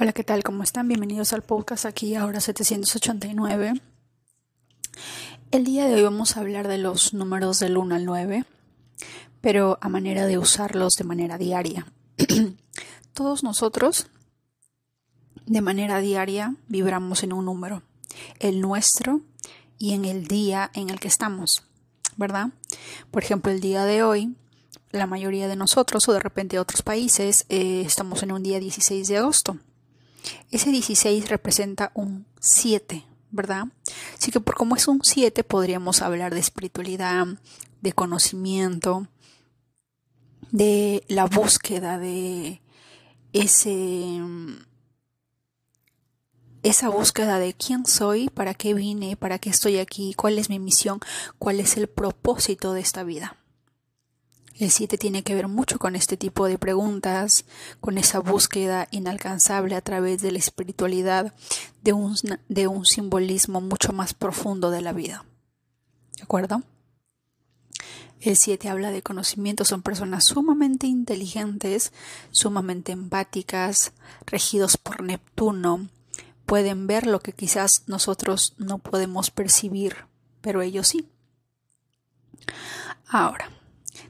Hola, ¿qué tal? ¿Cómo están? Bienvenidos al podcast aquí ahora 789. El día de hoy vamos a hablar de los números del 1 al 9, pero a manera de usarlos de manera diaria. Todos nosotros, de manera diaria, vibramos en un número, el nuestro y en el día en el que estamos, ¿verdad? Por ejemplo, el día de hoy la mayoría de nosotros o de repente otros países eh, estamos en un día 16 de agosto. Ese 16 representa un 7, ¿verdad? Así que por como es un 7 podríamos hablar de espiritualidad, de conocimiento, de la búsqueda de ese esa búsqueda de quién soy, para qué vine, para qué estoy aquí, cuál es mi misión, cuál es el propósito de esta vida. El 7 tiene que ver mucho con este tipo de preguntas, con esa búsqueda inalcanzable a través de la espiritualidad, de un, de un simbolismo mucho más profundo de la vida. ¿De acuerdo? El 7 habla de conocimiento, son personas sumamente inteligentes, sumamente empáticas, regidos por Neptuno, pueden ver lo que quizás nosotros no podemos percibir, pero ellos sí. Ahora,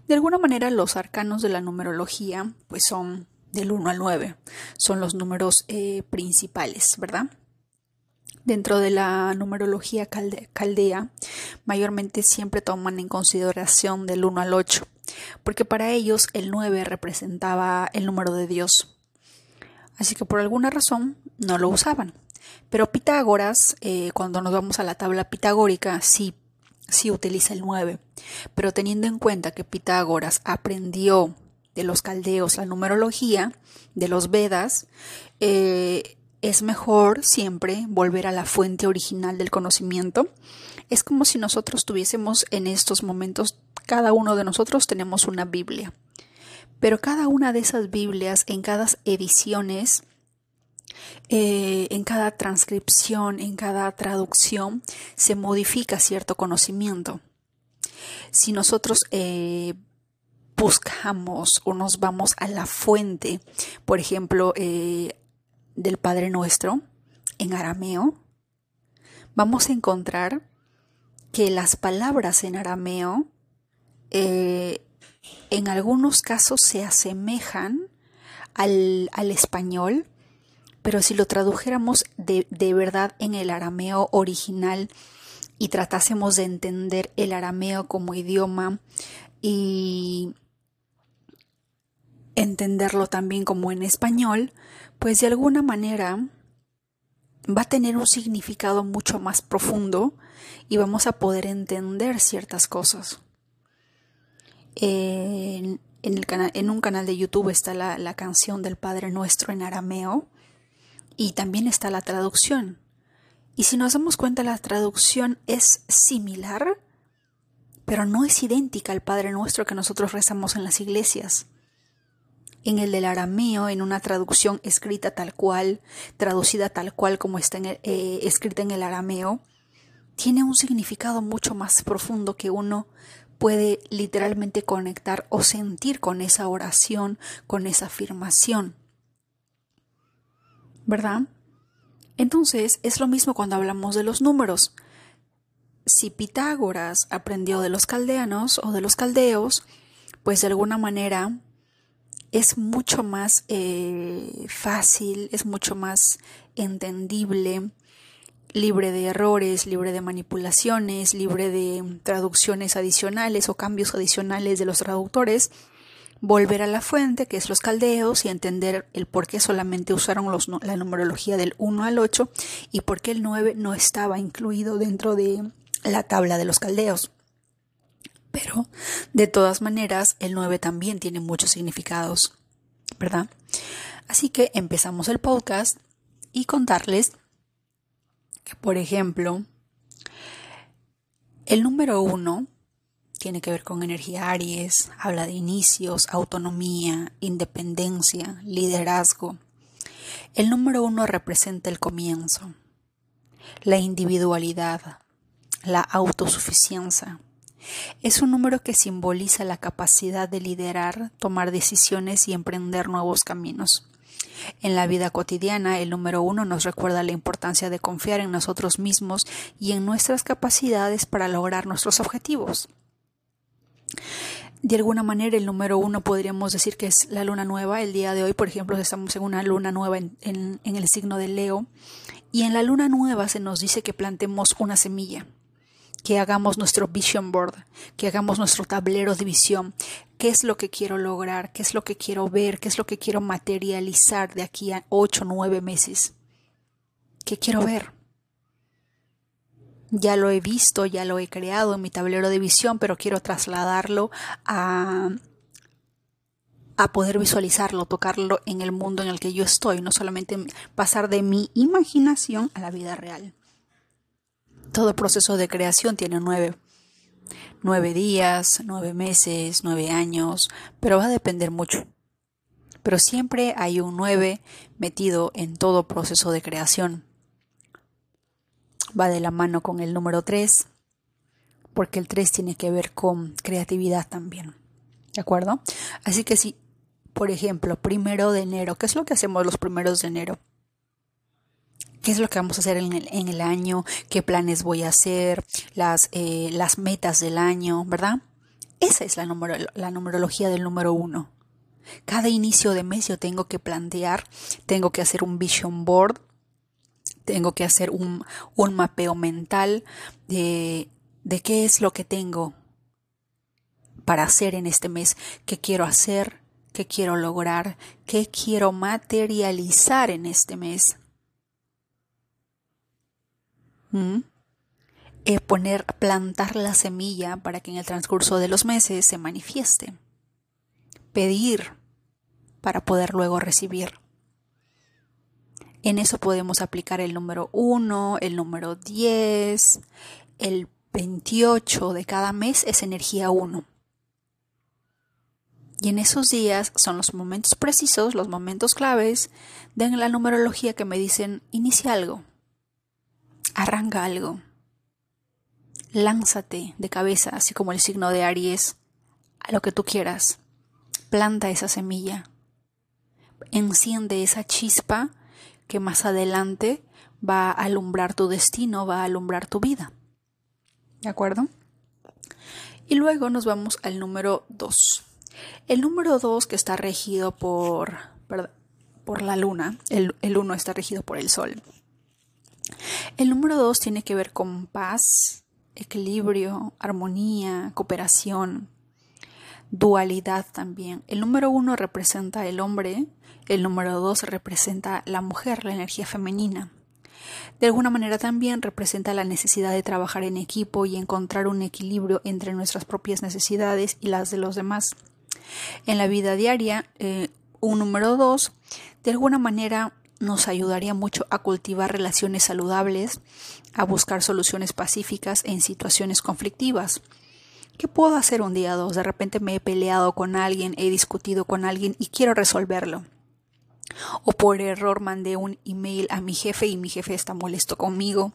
de alguna manera los arcanos de la numerología pues son del 1 al 9, son los números eh, principales, ¿verdad? Dentro de la numerología caldea, mayormente siempre toman en consideración del 1 al 8, porque para ellos el 9 representaba el número de Dios. Así que por alguna razón no lo usaban. Pero Pitágoras, eh, cuando nos vamos a la tabla pitagórica, sí sí utiliza el 9, pero teniendo en cuenta que Pitágoras aprendió de los caldeos la numerología, de los Vedas, eh, es mejor siempre volver a la fuente original del conocimiento. Es como si nosotros tuviésemos en estos momentos, cada uno de nosotros tenemos una Biblia, pero cada una de esas Biblias en cada ediciones eh, en cada transcripción, en cada traducción, se modifica cierto conocimiento. Si nosotros eh, buscamos o nos vamos a la fuente, por ejemplo, eh, del Padre Nuestro, en arameo, vamos a encontrar que las palabras en arameo en algunos casos se asemejan al, al español, pero si lo tradujéramos de, verdad en el arameo original y tratásemos de entender el arameo como idioma y entenderlo también como en español, pues de alguna manera va a tener un significado mucho más profundo y vamos a poder entender ciertas cosas. En un canal de YouTube está la, la canción del Padre Nuestro en arameo y también está la traducción. Y si nos damos cuenta, la traducción es similar, pero no es idéntica al Padre Nuestro que nosotros rezamos en las iglesias. En el del arameo, en una traducción escrita tal cual, traducida tal cual como está eh, escrita en el arameo, tiene un significado mucho más profundo que uno puede literalmente conectar o sentir con esa oración, con esa afirmación. ¿Verdad? Entonces es lo mismo cuando hablamos de los números. Si Pitágoras aprendió de los caldeanos o de los caldeos, pues de alguna manera es mucho más eh, fácil, es mucho más entendible, libre de errores, libre de manipulaciones, libre de traducciones adicionales o cambios adicionales de los traductores volver a la fuente, que es los caldeos, y entender el por qué solamente usaron los, la numerología del 1 al 8 y por qué el 9 no estaba incluido dentro de la tabla de los caldeos. Pero, de todas maneras, el 9 también tiene muchos significados, ¿verdad? Así que empezamos el podcast y contarles que, por ejemplo, el número 1 tiene que ver con energía Aries, habla de inicios, autonomía, independencia, liderazgo. El número uno representa el comienzo, la individualidad, la autosuficiencia. Es un número que simboliza la capacidad de liderar, tomar decisiones y emprender nuevos caminos. En la vida cotidiana, el número uno nos recuerda la importancia de confiar en nosotros mismos y en nuestras capacidades para lograr nuestros objetivos. De alguna manera, el número uno podríamos decir que es la luna nueva. El día de hoy, por ejemplo, estamos en una luna nueva en, el signo de Leo. Y en la luna nueva se nos dice que plantemos una semilla que hagamos nuestro vision board, que hagamos nuestro tablero de visión, qué es lo que quiero lograr, qué es lo que quiero ver, qué es lo que quiero materializar de aquí a ocho, nueve meses. ¿Qué quiero ver? Ya lo he visto, ya lo he creado en mi tablero de visión, pero quiero trasladarlo a, a poder visualizarlo, tocarlo en el mundo en el que yo estoy, no solamente pasar de mi imaginación a la vida real. Todo proceso de creación tiene nueve, nueve días, nueve meses, nueve años, pero va a depender mucho. Pero siempre hay un nueve metido en todo proceso de creación. Va de la mano con el número tres, porque el tres tiene que ver con creatividad también. ¿De acuerdo? Así que si, por ejemplo, primero de enero, ¿qué es lo que hacemos los primeros de enero? qué es lo que vamos a hacer en el, año, qué planes voy a hacer, las, eh, las metas del año, ¿verdad? Esa es la, la numerología del número uno. Cada inicio de mes yo tengo que plantear, tengo que hacer un vision board, tengo que hacer un, un mapeo mental de, de qué es lo que tengo para hacer en este mes, qué quiero hacer, qué quiero lograr, qué quiero materializar en este mes. ¿Mm? poner, plantar la semilla para que en el transcurso de los meses se manifieste. Pedir para poder luego recibir. En eso podemos aplicar el número 1, el número 10, el 28 de cada mes es energía 1. Y en esos días son los momentos precisos, los momentos claves de la numerología que me dicen inicia algo, arranca algo. Lánzate de cabeza, así como el signo de Aries, a lo que tú quieras. Planta esa semilla. Enciende esa chispa que más adelante va a alumbrar tu destino, va a alumbrar tu vida. ¿De acuerdo? Y luego nos vamos al número 2. El número 2 que está regido por, por la luna, el 1 está regido por el sol. El número dos tiene que ver con paz, equilibrio, armonía, cooperación, dualidad también. El número uno representa el hombre, el número dos representa la mujer, la energía femenina. De alguna manera también representa la necesidad de trabajar en equipo y encontrar un equilibrio entre nuestras propias necesidades y las de los demás. En la vida diaria, eh, un número dos de alguna manera nos ayudaría mucho a cultivar relaciones saludables, a buscar soluciones pacíficas en situaciones conflictivas. ¿Qué puedo hacer un día dos? De repente me he peleado con alguien, he discutido con alguien y quiero resolverlo. O por error mandé un email a mi jefe y mi jefe está molesto conmigo.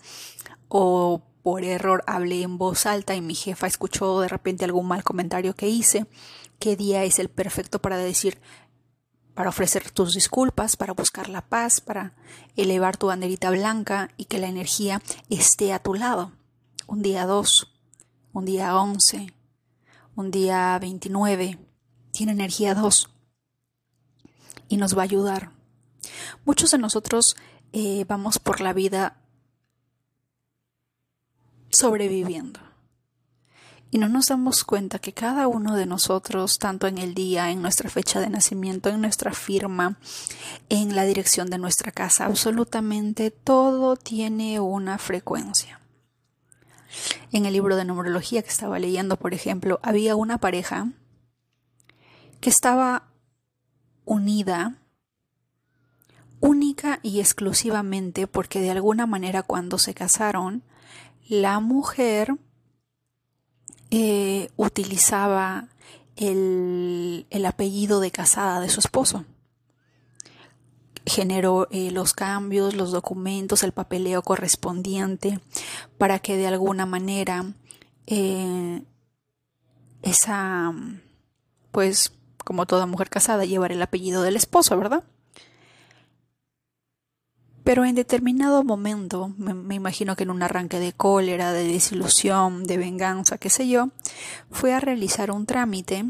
O por error hablé en voz alta y mi jefa escuchó de repente algún mal comentario que hice. ¿Qué día es el perfecto para decir para ofrecer tus disculpas, para buscar la paz, para elevar tu banderita blanca y que la energía esté a tu lado. Un día 2, un día 11, un día 29, tiene energía 2 y nos va a ayudar. Muchos de nosotros eh, vamos por la vida sobreviviendo y no nos damos cuenta que cada uno de nosotros, tanto en el día, en nuestra fecha de nacimiento, en nuestra firma, en la dirección de nuestra casa, absolutamente todo tiene una frecuencia. En el libro de numerología que estaba leyendo, por ejemplo, había una pareja que estaba unida única y exclusivamente porque de alguna manera cuando se casaron, la mujer eh, utilizaba el, apellido de casada de su esposo. Generó eh, los cambios, los documentos, el papeleo correspondiente para que de alguna manera eh, esa, pues como toda mujer casada, llevar el apellido del esposo, ¿verdad? Pero en determinado momento, me, imagino que en un arranque de cólera, de desilusión, de venganza, qué sé yo, fue a realizar un trámite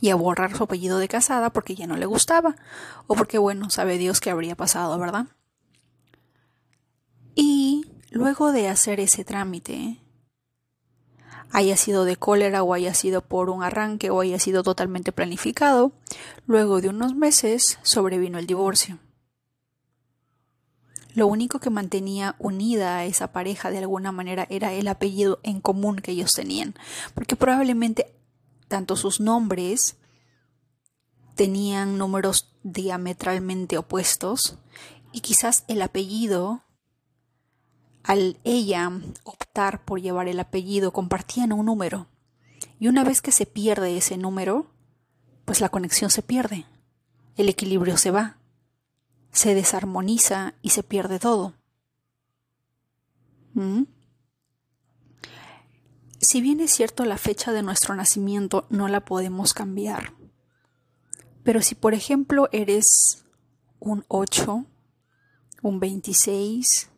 y a borrar su apellido de casada porque ya no le gustaba, o porque, bueno, sabe Dios qué habría pasado, ¿verdad? Y luego de hacer ese trámite, haya sido de cólera o haya sido por un arranque o haya sido totalmente planificado, luego de unos meses sobrevino el divorcio. Lo único que mantenía unida a esa pareja de alguna manera era el apellido en común que ellos tenían, porque probablemente tanto sus nombres tenían números diametralmente opuestos y quizás el apellido al ella optar por llevar el apellido compartían un número. Y una vez que se pierde ese número, pues la conexión se pierde, el equilibrio se va, se desarmoniza y se pierde todo. ¿Mm? Si bien es cierto la fecha de nuestro nacimiento no la podemos cambiar, pero si por ejemplo eres un 8, un 26,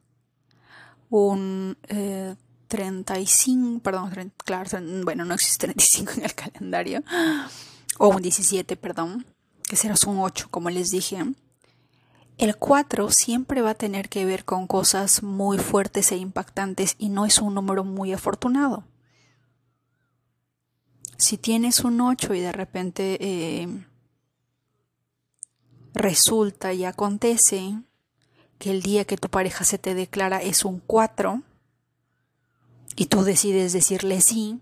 un 35, eh, perdón, claro, bueno, no existe 35 en el calendario, o un 17, perdón, que serás un 8, como les dije. El 4 siempre va a tener que ver con cosas muy fuertes e impactantes y no es un número muy afortunado. Si tienes un 8 y de repente eh, resulta y acontece que el día que tu pareja se te declara es un 4 y tú decides decirle sí,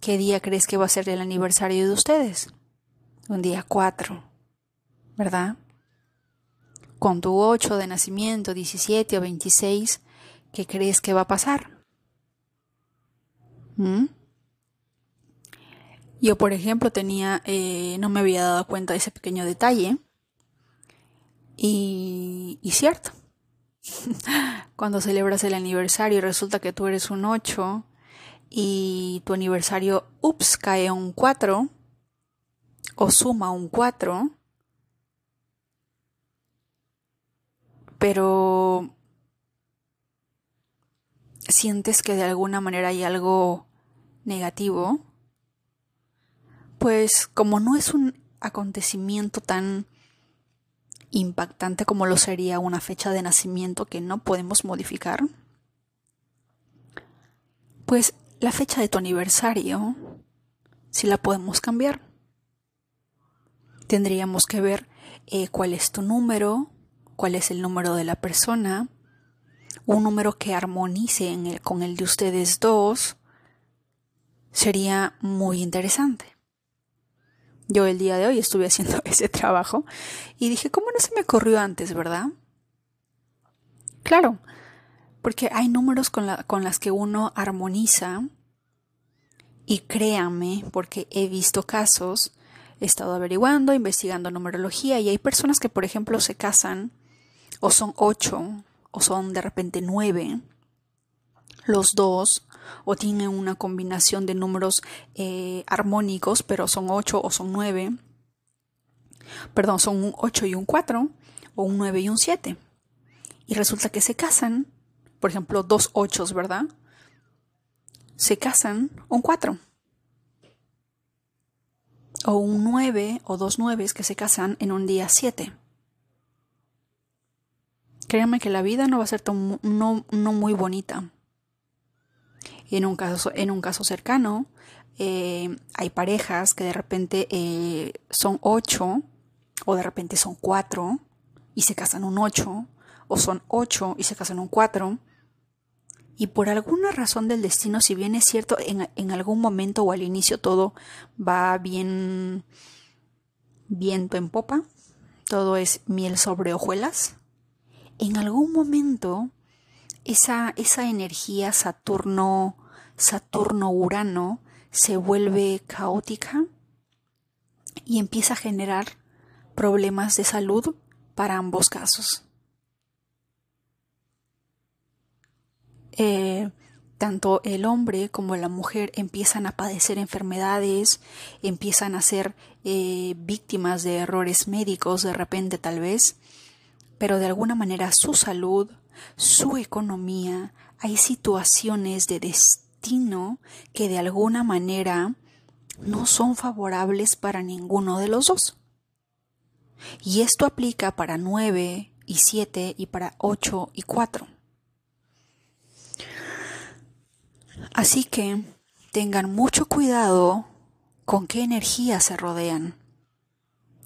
¿qué día crees que va a ser el aniversario de ustedes? Un día 4, ¿verdad? Con tu 8 de nacimiento, 17 o 26, ¿qué crees que va a pasar? ¿Mm? Yo, por ejemplo, tenía, eh, no me había dado cuenta de ese pequeño detalle y, cierto, cuando celebras el aniversario y resulta que tú eres un 8 y tu aniversario, ups, cae un 4 o suma un 4, pero sientes que de alguna manera hay algo negativo, pues como no es un acontecimiento tan impactante como lo sería una fecha de nacimiento que no podemos modificar, pues la fecha de tu aniversario si la podemos cambiar. Tendríamos que ver eh, cuál es tu número, cuál es el número de la persona, un número que armonice en el, con el de ustedes dos, sería muy interesante. Yo el día de hoy estuve haciendo ese trabajo y dije, ¿cómo no se me ocurrió antes, verdad? Claro, porque hay números con, la, con las que uno armoniza y créanme, porque he visto casos, he estado averiguando, investigando numerología y hay personas que, por ejemplo, se casan o son ocho o son de repente nueve, los dos o tienen una combinación de números eh, armónicos, pero son 8 o son 9. Perdón, son un 8 y un 4, o un 9 y un 7. Y resulta que se casan, por ejemplo, dos 8, ¿verdad? Se casan un 4. O un 9 o dos 9 que se casan en un día 7. Créanme que la vida no va a ser no, no muy bonita en un caso, en un caso cercano, eh, hay parejas que de repente eh, son ocho o de repente son cuatro y se casan un ocho o son ocho y se casan un cuatro y por alguna razón del destino, si bien es cierto, en, en, algún momento o al inicio todo va bien viento en popa, todo es miel sobre hojuelas, en algún momento esa, esa energía Saturno Saturno-Urano se vuelve caótica y empieza a generar problemas de salud para ambos casos. Eh, tanto el hombre como la mujer empiezan a padecer enfermedades, empiezan a ser eh, víctimas de errores médicos de repente tal vez, pero de alguna manera su salud, su economía, hay situaciones de destino que de alguna manera no son favorables para ninguno de los dos. Y esto aplica para 9 y 7 y para 8 y 4. Así que tengan mucho cuidado con qué energía se rodean.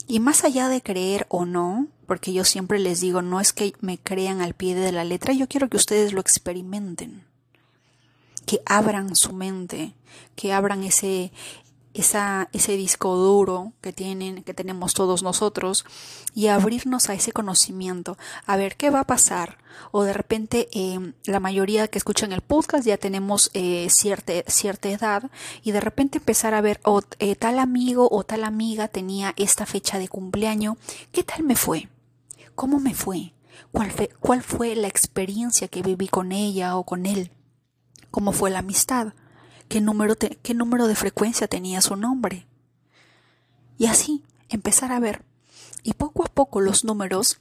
Y más allá de creer o no, porque yo siempre les digo, no es que me crean al pie de la letra, yo quiero que ustedes lo experimenten, que abran su mente, que abran ese, esa, ese disco duro que tienen, que tenemos todos nosotros, y abrirnos a ese conocimiento, a ver qué va a pasar. O de repente em, la mayoría que escuchan el podcast ya tenemos eh, cierta, cierta edad, y de repente empezar a ver, o eh, tal amigo o tal amiga tenía esta fecha de cumpleaños, ¿qué tal me fue? ¿Cómo me fue? ¿Cuál fue, cuál fue la experiencia que viví con ella o con él? ¿Cómo fue la amistad? qué número, qué número de frecuencia tenía su nombre. Y así empezar a ver. Y poco a poco los números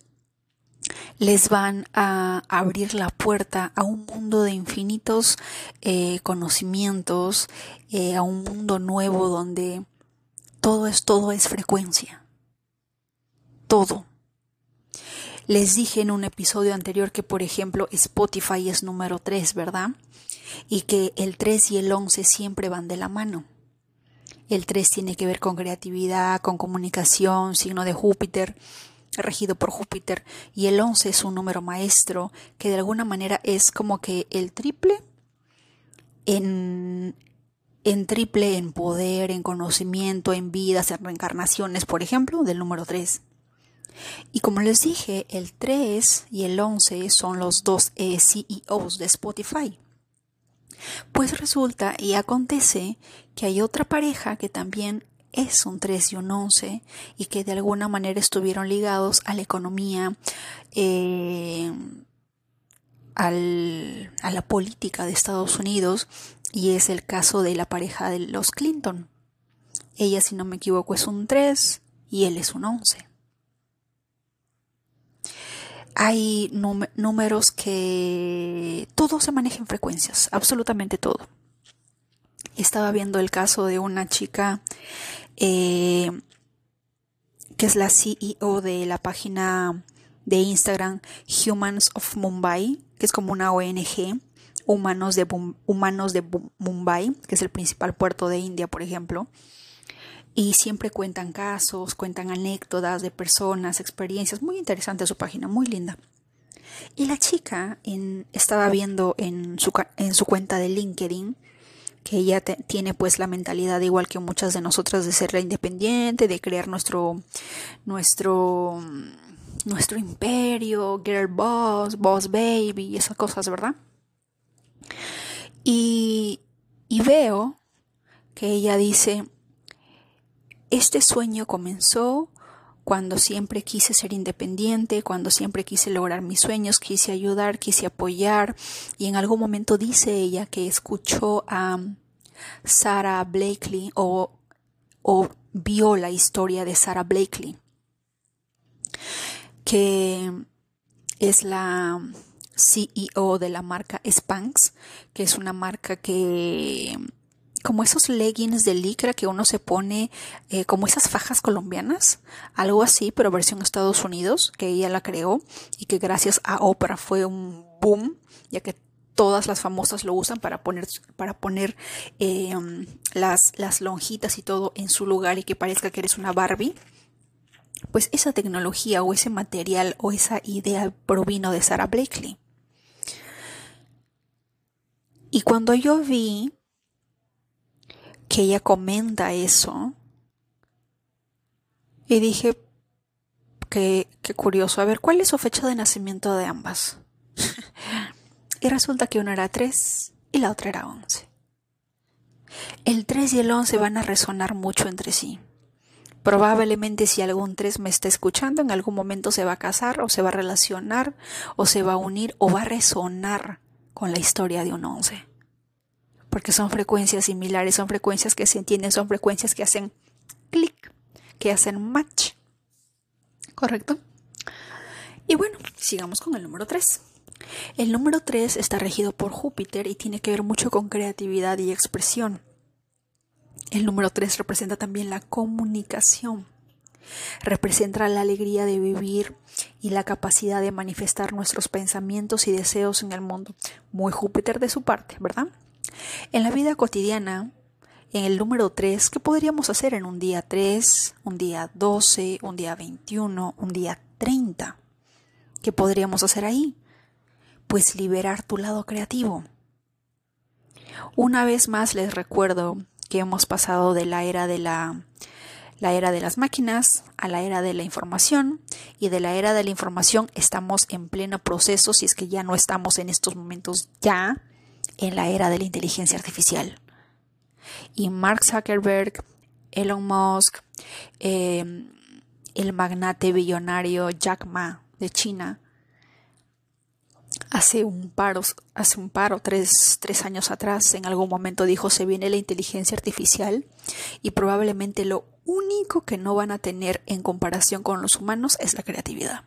les van a abrir la puerta a un mundo de infinitos eh, conocimientos, eh, a un mundo nuevo donde todo es todo es frecuencia. Todo. Les dije en un episodio anterior que, por ejemplo, Spotify es número 3, ¿verdad? Y que el 3 y el 11 siempre van de la mano. El 3 tiene que ver con creatividad, con comunicación, signo de Júpiter, regido por Júpiter. Y el 11 es un número maestro que de alguna manera es como que el triple en, triple en poder, en conocimiento, en vidas, en reencarnaciones, por ejemplo, del número 3. Y como les dije, el 3 y el 11 son los dos eh, CEOs de Spotify. Pues resulta y acontece que hay otra pareja que también es un 3 y un 11 y que de alguna manera estuvieron ligados a la economía, eh, a la política de Estados Unidos y es el caso de la pareja de los Clinton. Ella, si no me equivoco, es un 3 y él es un 11 hay números que todo se maneja en frecuencias, absolutamente todo. Estaba viendo el caso de una chica eh, que es la CEO de la página de Instagram Humans of Mumbai, que es como una ONG, Humanos de, Humanos de Mumbai, que es el principal puerto de India, por ejemplo y siempre cuentan casos, cuentan anécdotas de personas, experiencias. Muy interesante su página, muy linda. Y la chica estaba viendo en su, en su cuenta de LinkedIn que ella tiene pues la mentalidad igual que muchas de nosotras de ser la independiente, de crear nuestro nuestro nuestro imperio, girl boss, boss baby esas cosas, ¿verdad? Y veo que ella dice, este sueño comenzó cuando siempre quise ser independiente, cuando siempre quise lograr mis sueños, quise ayudar, quise apoyar y en algún momento dice ella que escuchó a Sarah Blakely o, vio la historia de Sarah Blakely, que es la CEO de la marca Spanx, que es una marca que como esos leggings de licra que uno se pone, eh, como esas fajas colombianas, algo así, pero versión Estados Unidos, que ella la creó y que gracias a Oprah fue un boom, ya que todas las famosas lo usan para poner, para poner em, las, las lonjitas y todo en su lugar y que parezca que eres una Barbie. Pues esa tecnología o ese material o esa idea provino de Sarah Blakely. Y cuando yo vi que ella comenta eso. Y dije, qué, qué curioso, a ver, ¿cuál es su fecha de nacimiento de ambas? y resulta que una era 3 y la otra era 11. El 3 y el 11 van a resonar mucho entre sí. Probablemente si algún 3 me está escuchando, en algún momento se va a casar o se va a relacionar o se va a unir o va a resonar con la historia de un 11 porque son frecuencias similares, son frecuencias que se entienden, son frecuencias que hacen clic, que hacen match. ¿Correcto? Y bueno, sigamos con el número 3. El número 3 está regido por Júpiter y tiene que ver mucho con creatividad y expresión. El número 3 representa también la comunicación. Representa la alegría de vivir y la capacidad de manifestar nuestros pensamientos y deseos en el mundo. Muy Júpiter de su parte, ¿verdad? En la vida cotidiana, en el número 3, ¿qué podríamos hacer en un día 3, un día 12, un día 21, un día 30? ¿Qué podríamos hacer ahí? Pues liberar tu lado creativo. Una vez más les recuerdo que hemos pasado de la era de la la era de las máquinas a la era de la información y de la era de la información estamos en pleno proceso si es que ya no estamos en estos momentos ya en la era de la inteligencia artificial. Y Mark Zuckerberg, Elon Musk, em, el magnate billonario Jack Ma de China, hace un paro, hace un tres, tres años atrás, en algún momento dijo se viene la inteligencia artificial y probablemente lo único que no van a tener en comparación con los humanos es la creatividad.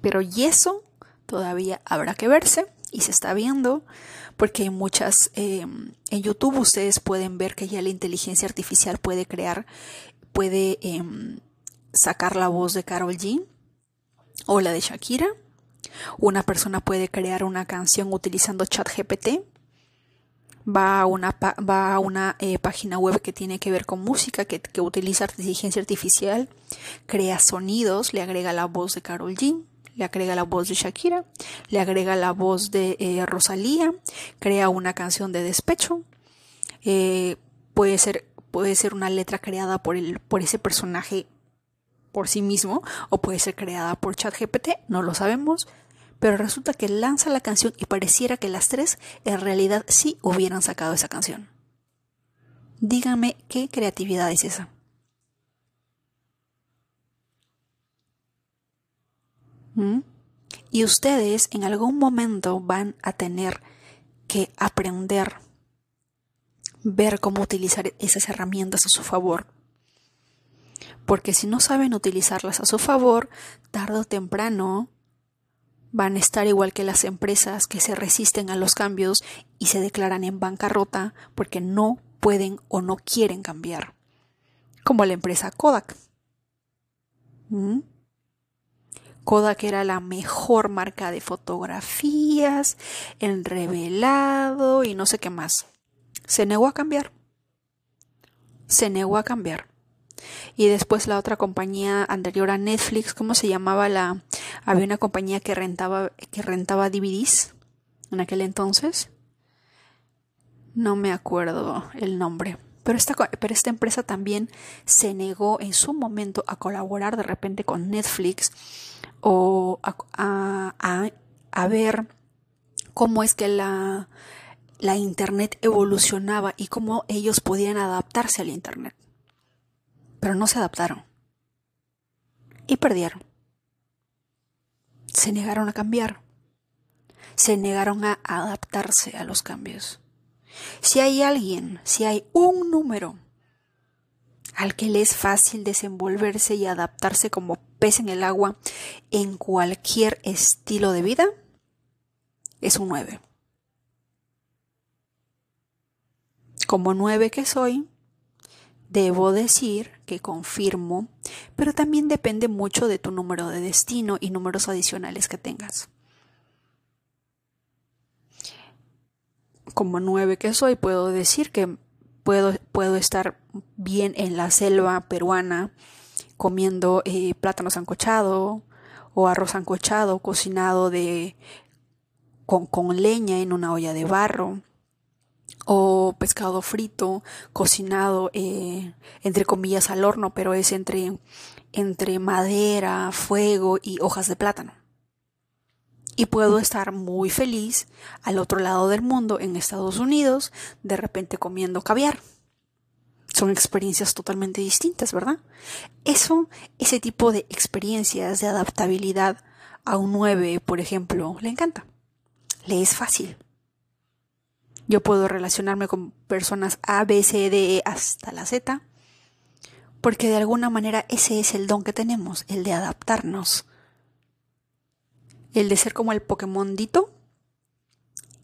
Pero y eso todavía habrá que verse y se está viendo porque hay muchas em, en YouTube ustedes pueden ver que ya la inteligencia artificial puede crear puede em, sacar la voz de Carol G o la de Shakira. Una persona puede crear una canción utilizando ChatGPT. Va a una, va a una eh, página web que tiene que ver con música, que, utiliza inteligencia artificial, crea sonidos, le agrega la voz de Carol G, le agrega la voz de Shakira, le agrega la voz de eh, Rosalía, crea una canción de despecho, eh, puede, ser, puede ser una letra creada por, el, por ese personaje por sí mismo o puede ser creada por ChatGPT, no lo sabemos, pero resulta que lanza la canción y pareciera que las tres en realidad sí hubieran sacado esa canción. Díganme qué creatividad es esa. Y ustedes en algún momento van a tener que aprender, ver cómo utilizar esas herramientas a su favor. Porque si no saben utilizarlas a su favor, tarde o temprano van a estar igual que las empresas que se resisten a los cambios y se declaran en bancarrota porque no pueden o no quieren cambiar, como la empresa Kodak. Kodak era la mejor marca de fotografías, el revelado y no sé qué más. Se negó a cambiar. Se negó a cambiar. Y después la otra compañía anterior a Netflix, ¿cómo se llamaba la? Había una compañía que rentaba, que rentaba DVDs en aquel entonces. No me acuerdo el nombre. Pero esta, pero esta empresa también se negó en su momento a colaborar de repente con Netflix o a, a ver cómo es que la, la Internet evolucionaba y cómo ellos podían adaptarse al Internet pero no se adaptaron. Y perdieron. Se negaron a cambiar. Se negaron a adaptarse a los cambios. Si hay alguien, si hay un número al que le es fácil desenvolverse y adaptarse como pez en el agua en cualquier estilo de vida, es un 9. Como 9 que soy, Debo decir que confirmo, pero también depende mucho de tu número de destino y números adicionales que tengas. Como nueve que soy, puedo decir que puedo, puedo estar bien en la selva peruana comiendo eh, plátano sancochado o arroz sancochado cocinado de, con, con leña en una olla de barro o pescado frito, cocinado, eh, entre comillas, al horno, pero es entre, entre madera, fuego y hojas de plátano. Y puedo estar muy feliz al otro lado del mundo, en Estados Unidos, de repente comiendo caviar. Son experiencias totalmente distintas, ¿verdad? Eso, ese tipo de experiencias de adaptabilidad a un 9, por ejemplo, le encanta. Le es fácil. Yo puedo relacionarme con personas A, B, C, D, E hasta la Z, porque de alguna manera ese es el don que tenemos, el de adaptarnos el de ser como el Pokémondito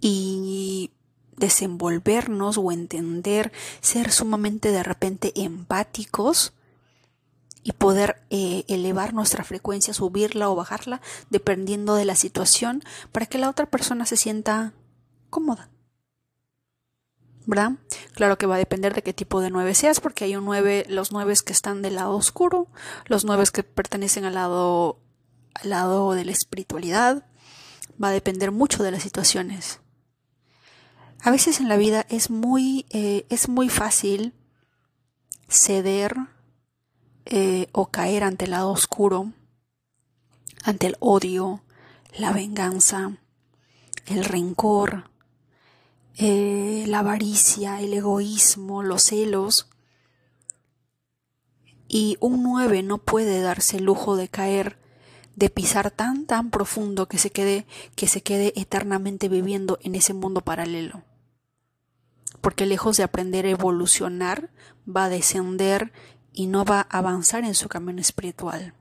y desenvolvernos o entender, ser sumamente de repente empáticos y poder eh, elevar nuestra frecuencia, subirla o bajarla, dependiendo de la situación, para que la otra persona se sienta cómoda. ¿Verdad? Claro que va a depender de qué tipo de nueve seas, porque hay un nueve, los nueve que están del lado oscuro, los nueve que pertenecen al lado, al lado de la espiritualidad. Va a depender mucho de las situaciones. A veces en la vida es muy, eh, es muy fácil ceder eh, o caer ante el lado oscuro, ante el odio, la venganza, el rencor, eh, la avaricia, el egoísmo, los celos. Y un 9 no puede darse el lujo de caer, de pisar tan tan profundo que se quede, que se quede eternamente viviendo en ese mundo paralelo. Porque lejos de aprender a evolucionar, va a descender y no va a avanzar en su camino espiritual.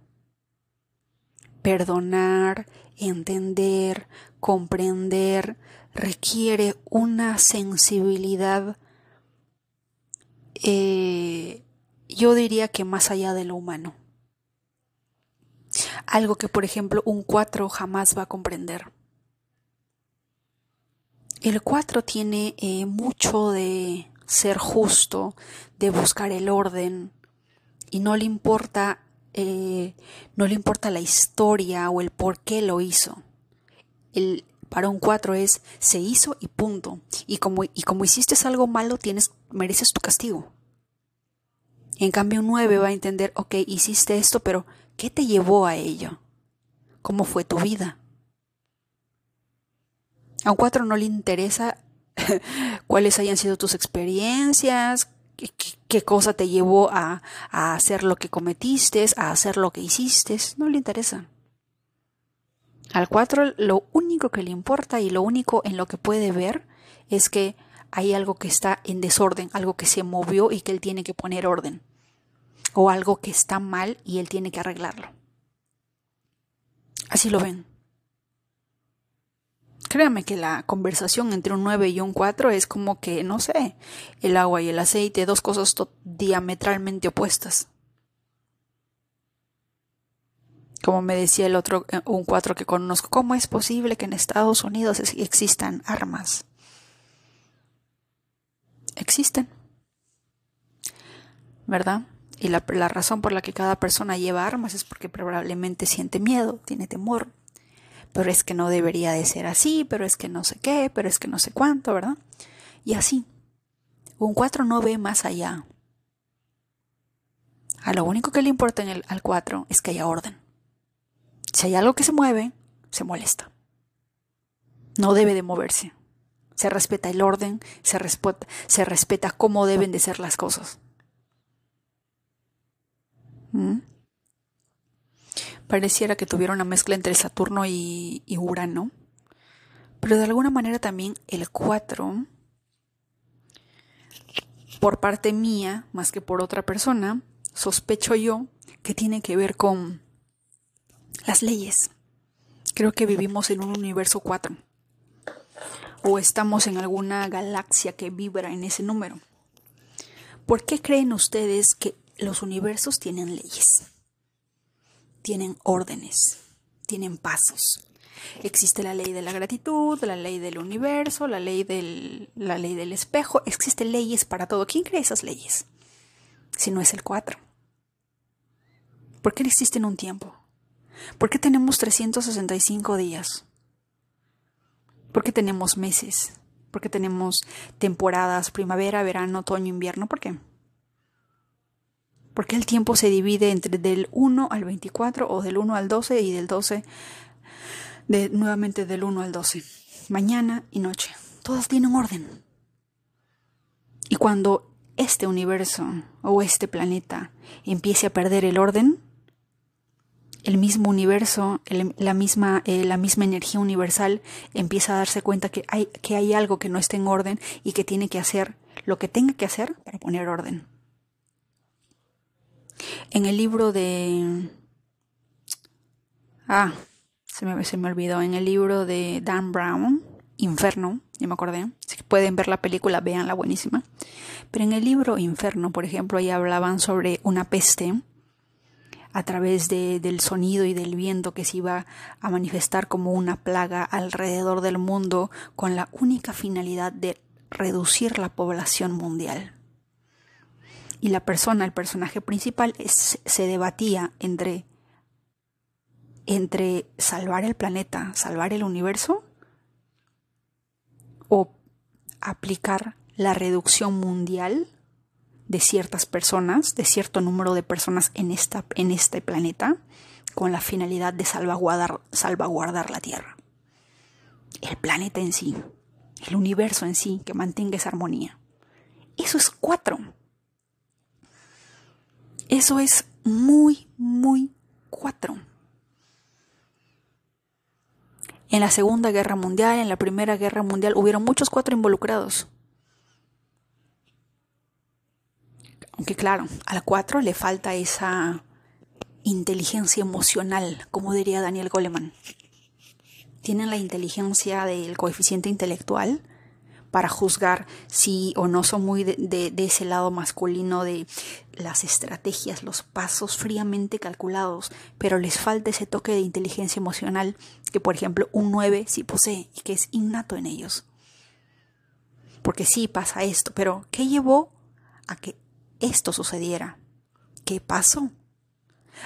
Perdonar, entender, comprender, requiere una sensibilidad, eh, yo diría que más allá de lo humano. Algo que, por ejemplo, un 4 jamás va a comprender. El 4 tiene eh, mucho de ser justo, de buscar el orden, y no le importa eh, no le importa la historia o el por qué lo hizo. El, para un 4 es se hizo y punto. Y como, y como hiciste algo malo, tienes, mereces tu castigo. En cambio, un 9 va a entender, ok, hiciste esto, pero ¿qué te llevó a ello? ¿Cómo fue tu vida? A un 4 no le interesa cuáles hayan sido tus experiencias, qué, cosa te llevó a, hacer lo que cometiste, a hacer lo que hiciste, no le interesa. Al 4 lo único que le importa y lo único en lo que puede ver es que hay algo que está en desorden, algo que se movió y que él tiene que poner orden, o algo que está mal y él tiene que arreglarlo. Así lo ven. Créame que la conversación entre un 9 y un 4 es como que, no sé, el agua y el aceite, dos cosas diametralmente opuestas. Como me decía el otro, eh, un 4 que conozco, ¿cómo es posible que en Estados Unidos existan armas? Existen. ¿Verdad? Y la, razón por la que cada persona lleva armas es porque probablemente siente miedo, tiene temor, pero es que no debería de ser así, pero es que no sé qué, pero es que no sé cuánto, ¿verdad? Y así. Un 4 no ve más allá. A lo único que le importa en el, al 4 es que haya orden. Si hay algo que se mueve, se molesta. No debe de moverse. Se respeta el orden, se respeta, se respeta cómo deben de ser las cosas. Pareciera que tuviera una mezcla entre Saturno y, Urano. Pero de alguna manera también el 4, por parte mía, más que por otra persona, sospecho yo que tiene que ver con las leyes. Creo que vivimos en un universo 4. O estamos en alguna galaxia que vibra en ese número. ¿Por qué creen ustedes que los universos tienen leyes? tienen órdenes, tienen pasos. Existe la ley de la gratitud, la ley del universo, la ley del, la ley del espejo. Existen leyes para todo. ¿Quién cree esas leyes? Si no es el 4. ¿Por qué existen un tiempo? ¿Por qué tenemos 365 días? ¿Por qué tenemos meses? ¿Por qué tenemos temporadas, primavera, verano, otoño, invierno? ¿Por qué? Porque el tiempo se divide entre del 1 al 24 o del 1 al 12 y del 12 de, nuevamente del 1 al 12. Mañana y noche. Todas tienen orden. Y cuando este universo o este planeta empiece a perder el orden, el mismo universo, la, misma, eh, la misma energía universal empieza a darse cuenta que hay, que hay algo que no está en orden y que tiene que hacer lo que tenga que hacer para poner orden. En el libro de... Ah, se me, se me olvidó, en el libro de Dan Brown, Inferno, ya me acordé, si pueden ver la película, veanla buenísima. Pero en el libro Inferno, por ejemplo, ahí hablaban sobre una peste a través de, del sonido y del viento que se iba a manifestar como una plaga alrededor del mundo con la única finalidad de reducir la población mundial. Y la persona, el personaje principal, se debatía entre, entre salvar el planeta, salvar el universo, o aplicar la reducción mundial de ciertas personas, de cierto número de personas en, esta, en este planeta, con la finalidad de salvaguardar, salvaguardar la Tierra. El planeta en sí, el universo en sí, que mantenga esa armonía. Eso es cuatro. Eso es muy, muy cuatro. En la Segunda Guerra Mundial, en la Primera Guerra Mundial, hubieron muchos cuatro involucrados. Aunque claro, a la 4 le falta esa inteligencia emocional, como diría Daniel Goleman. Tienen la inteligencia del coeficiente intelectual para juzgar si o no son muy de, ese lado masculino de las estrategias, los pasos fríamente calculados, pero les falta ese toque de inteligencia emocional que, por ejemplo, un 9 sí posee y que es innato en ellos. Porque sí pasa esto, pero ¿qué llevó a que esto sucediera. ¿Qué pasó?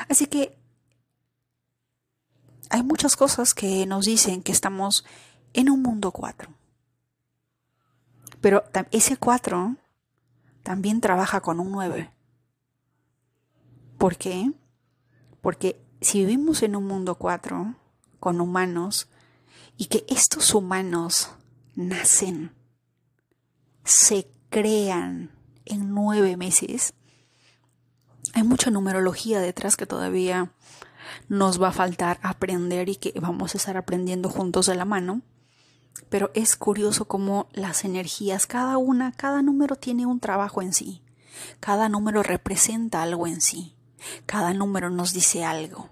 Así que hay muchas cosas que nos dicen que estamos en un mundo 4. Pero ese 4 también trabaja con un 9. ¿Por qué? Porque si vivimos en un mundo 4 con humanos y que estos humanos nacen, se crean, en nueve meses. Hay mucha numerología detrás que todavía nos va a faltar aprender y que vamos a estar aprendiendo juntos de la mano. Pero es curioso cómo las energías, cada una, cada número tiene un trabajo en sí. Cada número representa algo en sí. Cada número nos dice algo.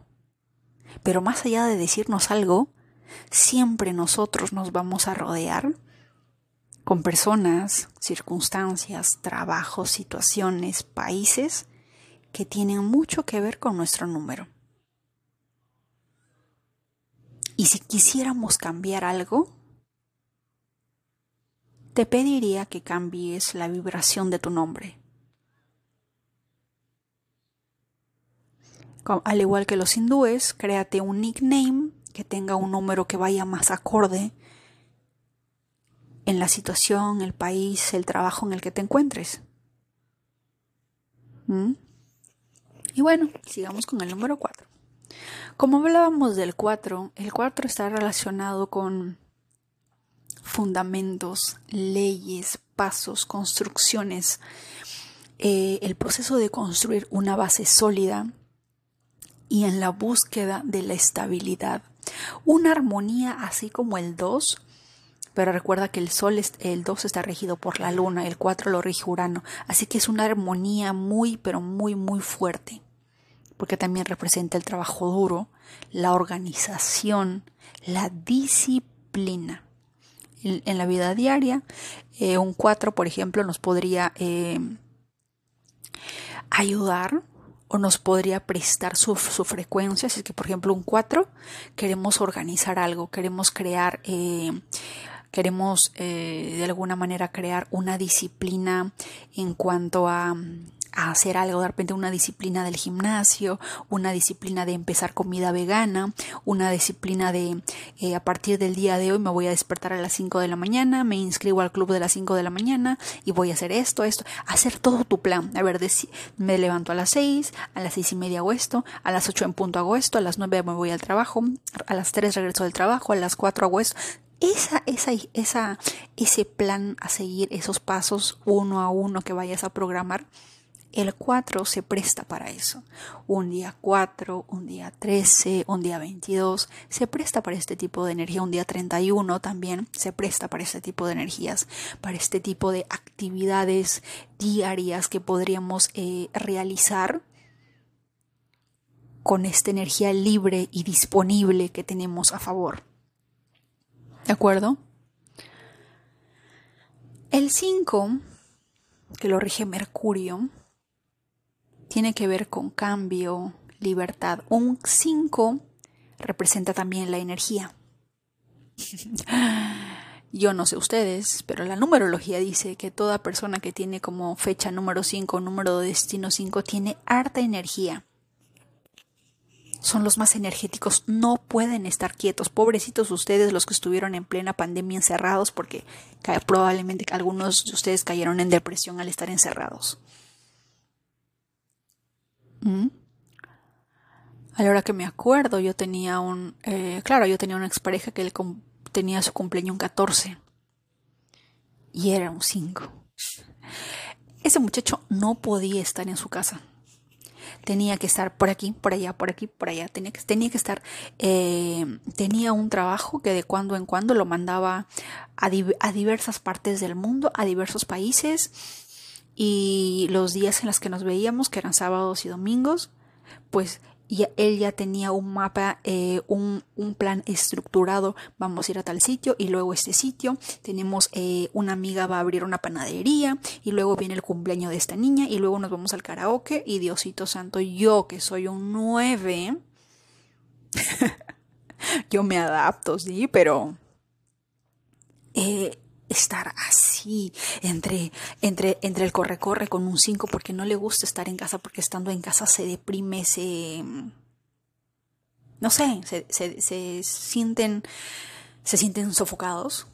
Pero más allá de decirnos algo, siempre nosotros nos vamos a rodear con personas, circunstancias, trabajos, situaciones, países que tienen mucho que ver con nuestro número. Y si quisiéramos cambiar algo, te pediría que cambies la vibración de tu nombre. Al igual que los hindúes, créate un nickname que tenga un número que vaya más acorde en la situación, el país, el trabajo en el que te encuentres. ¿Mm? Y bueno, sigamos con el número 4. Como hablábamos del 4, el 4 está relacionado con fundamentos, leyes, pasos, construcciones, eh, el proceso de construir una base sólida y en la búsqueda de la estabilidad. Una armonía así como el 2 pero recuerda que el Sol, el 2 está regido por la Luna, el 4 lo rige Urano, así que es una armonía muy, pero muy, muy fuerte, porque también representa el trabajo duro, la organización, la disciplina. En, la vida diaria, eh, un 4, por ejemplo, nos podría eh, ayudar o nos podría prestar su, frecuencia. Si es que, por ejemplo, un 4 queremos organizar algo, queremos crear eh, queremos de alguna manera crear una disciplina en cuanto a, hacer algo, de repente una disciplina del gimnasio, una disciplina de empezar comida vegana, una disciplina de eh, a partir del día de hoy me voy a despertar a las 5 de la mañana, me inscribo al club de las 5 de la mañana y voy a hacer esto, esto, hacer todo tu plan. A ver, me levanto a las 6, a las seis y media hago esto, a las 8 en punto hago esto, a las 9 me voy al trabajo, a las 3 regreso del trabajo, a las 4 hago esto esa, esa, esa, ese plan a seguir, esos pasos uno a uno que vayas a programar, el 4 se presta para eso. Un día 4, un día 13, un día 22, se presta para este tipo de energía. Un día 31 también se presta para este tipo de energías, para este tipo de actividades diarias que podríamos eh, realizar con esta energía libre y disponible que tenemos a favor. ¿De acuerdo? El 5, que lo rige Mercurio, tiene que ver con cambio, libertad. Un 5 representa también la energía. Yo no sé ustedes, pero la numerología dice que toda persona que tiene como fecha número 5, número de destino 5, tiene harta energía. Son los más energéticos, no pueden estar quietos. Pobrecitos ustedes los que estuvieron en plena pandemia encerrados porque probablemente algunos de ustedes cayeron en depresión al estar encerrados. ¿Mm? A la hora que me acuerdo, yo tenía un. Eh, claro, yo tenía una expareja que él tenía su cumpleaños un 14. Y era un 5. Ese muchacho no podía estar en su casa. Tenía que estar por aquí, por allá, por aquí, por allá. Tenía que, tenía que estar. Eh, tenía un trabajo que de cuando en cuando lo mandaba a, a diversas partes del mundo, a diversos países. Y los días en los que nos veíamos, que eran sábados y domingos, pues y él ya tenía un mapa, eh, un, plan estructurado, vamos a ir a tal sitio y luego este sitio, tenemos eh, una amiga va a abrir una panadería y luego viene el cumpleaños de esta niña y luego nos vamos al karaoke y Diosito Santo, yo que soy un 9, yo me adapto, sí, pero... Eh, estar así entre, entre, entre el corre-corre con un 5 porque no le gusta estar en casa porque estando en casa se deprime, se... no sé, se, se, sienten se sienten sofocados.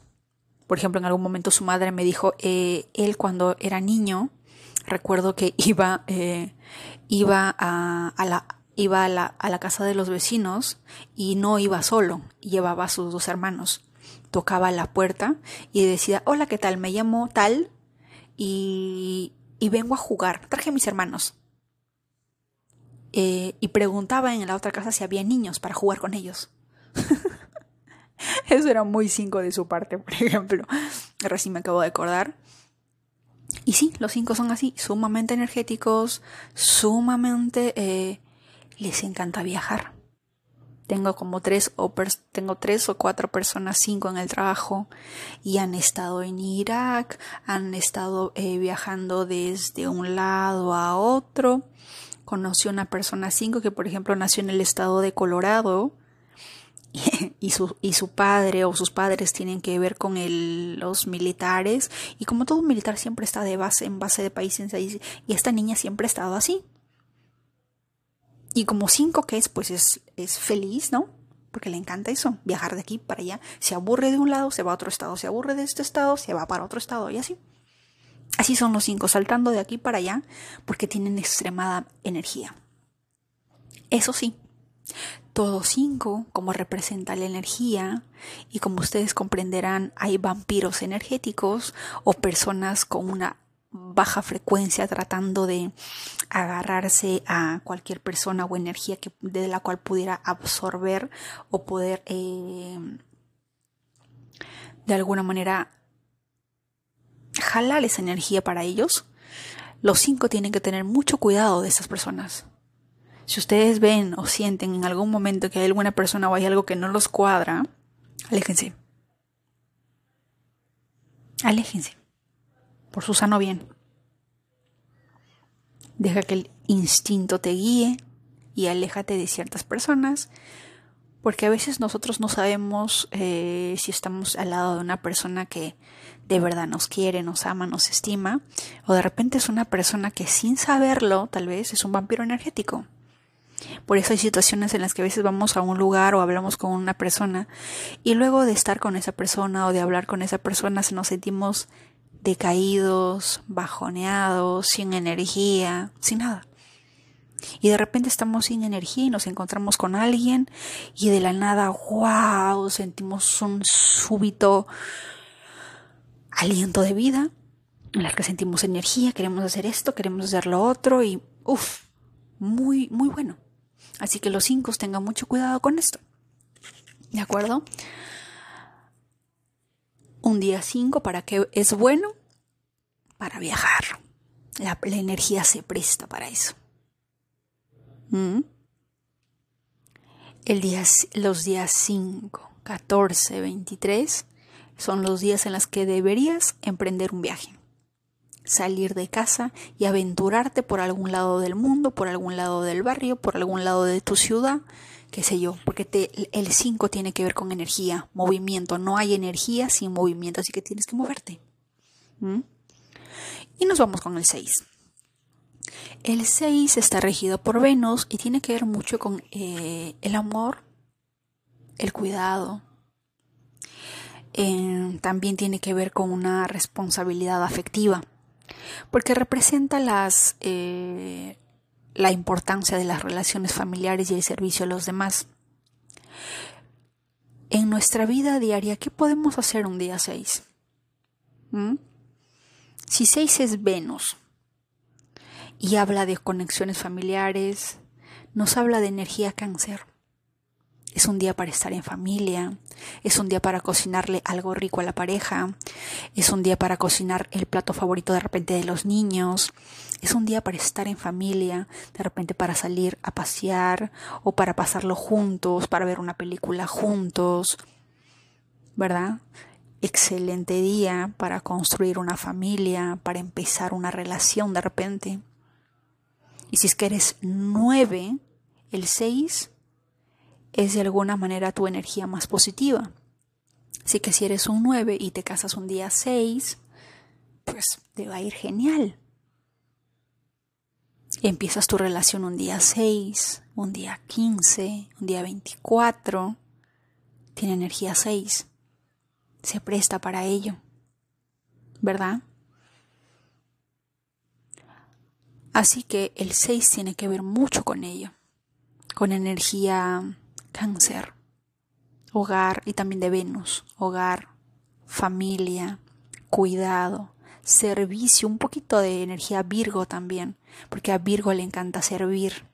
Por ejemplo, en algún momento su madre me dijo, eh, él cuando era niño, recuerdo que iba, eh, iba a, la iba a la, a la casa de los vecinos y no iba solo, llevaba a sus dos hermanos tocaba la puerta y decía, hola, ¿qué tal? Me llamo tal y, y vengo a jugar. Traje a mis hermanos. Eh, y preguntaba en la otra casa si había niños para jugar con ellos. Eso era muy cinco de su parte, por ejemplo. Recién me acabo de acordar. Y sí, los cinco son así, sumamente energéticos, sumamente... Eh, les encanta viajar. Tengo como tres o tengo tres o cuatro personas, cinco en el trabajo y han estado en Irak, han estado eh, viajando desde un lado a otro. Conocí una persona cinco que por ejemplo nació en el estado de Colorado y su, y su padre o sus padres tienen que ver con el, los militares y como todo militar siempre está de base en base de país y esta niña siempre ha estado así y como cinco que es, pues es, es feliz, ¿no? Porque le encanta eso, viajar de aquí para allá. Se aburre de un lado, se va a otro estado. Se aburre de este estado, se va para otro estado y así. Así son los cinco, saltando de aquí para allá, porque tienen extremada energía. Eso sí, todo cinco, como representa la energía, y como ustedes comprenderán, hay vampiros energéticos o personas con una baja frecuencia tratando de agarrarse a cualquier persona o energía que, de la cual pudiera absorber o poder eh, de alguna manera jalar esa energía para ellos. Los cinco tienen que tener mucho cuidado de esas personas. Si ustedes ven o sienten en algún momento que hay alguna persona o hay algo que no los cuadra, aléjense. Aléjense por su sano bien. Deja que el instinto te guíe y aléjate de ciertas personas, porque a veces nosotros no sabemos eh, si estamos al lado de una persona que de verdad nos quiere, nos ama, nos estima, o de repente es una persona que sin saberlo tal vez es un vampiro energético. Por eso hay situaciones en las que a veces vamos a un lugar o hablamos con una persona y luego de estar con esa persona o de hablar con esa persona se nos sentimos decaídos, bajoneados, sin energía, sin nada. Y de repente estamos sin energía y nos encontramos con alguien y de la nada, wow, sentimos un súbito aliento de vida en el que sentimos energía, queremos hacer esto, queremos hacer lo otro y uff, muy, muy bueno. Así que los cinco tengan mucho cuidado con esto. ¿De acuerdo? Un día 5 para que es bueno para viajar. La, energía se presta para eso. ¿Mm? El día, los días 5, 14, 23 son los días en los que deberías emprender un viaje. Salir de casa y aventurarte por algún lado del mundo, por algún lado del barrio, por algún lado de tu ciudad, qué sé yo, porque el 5 tiene que ver con energía, movimiento. No hay energía sin movimiento, así que tienes que moverte. ¿Mm? Y nos vamos con el 6. El 6 está regido por Venus y tiene que ver mucho con eh, el amor, el cuidado. Eh, también tiene que ver con una responsabilidad afectiva, porque representa las, eh, la importancia de las relaciones familiares y el servicio a los demás. En nuestra vida diaria, ¿qué podemos hacer un día 6? ¿Mm? Si 6 es Venus, y habla de conexiones familiares, nos habla de energía cáncer. Es un día para estar en familia, es un día para cocinarle algo rico a la pareja, es un día para cocinar el plato favorito de repente de los niños, es un día para estar en familia, de repente para salir a pasear o para pasarlo juntos, para ver una película juntos, ¿verdad? Excelente día para construir una familia, para empezar una relación de repente. Y si es que eres 9, el 6 es de alguna manera tu energía más positiva. Así que si eres un 9 y te casas un día 6, pues te va a ir genial. Empiezas tu relación un día 6, un día 15, un día 24. Tiene energía 6. Se presta para ello. ¿Verdad? Así que el 6 tiene que ver mucho con ello, con energía cáncer, hogar y también de Venus, hogar, familia, cuidado, servicio, un poquito de energía Virgo también, porque a Virgo le encanta servir.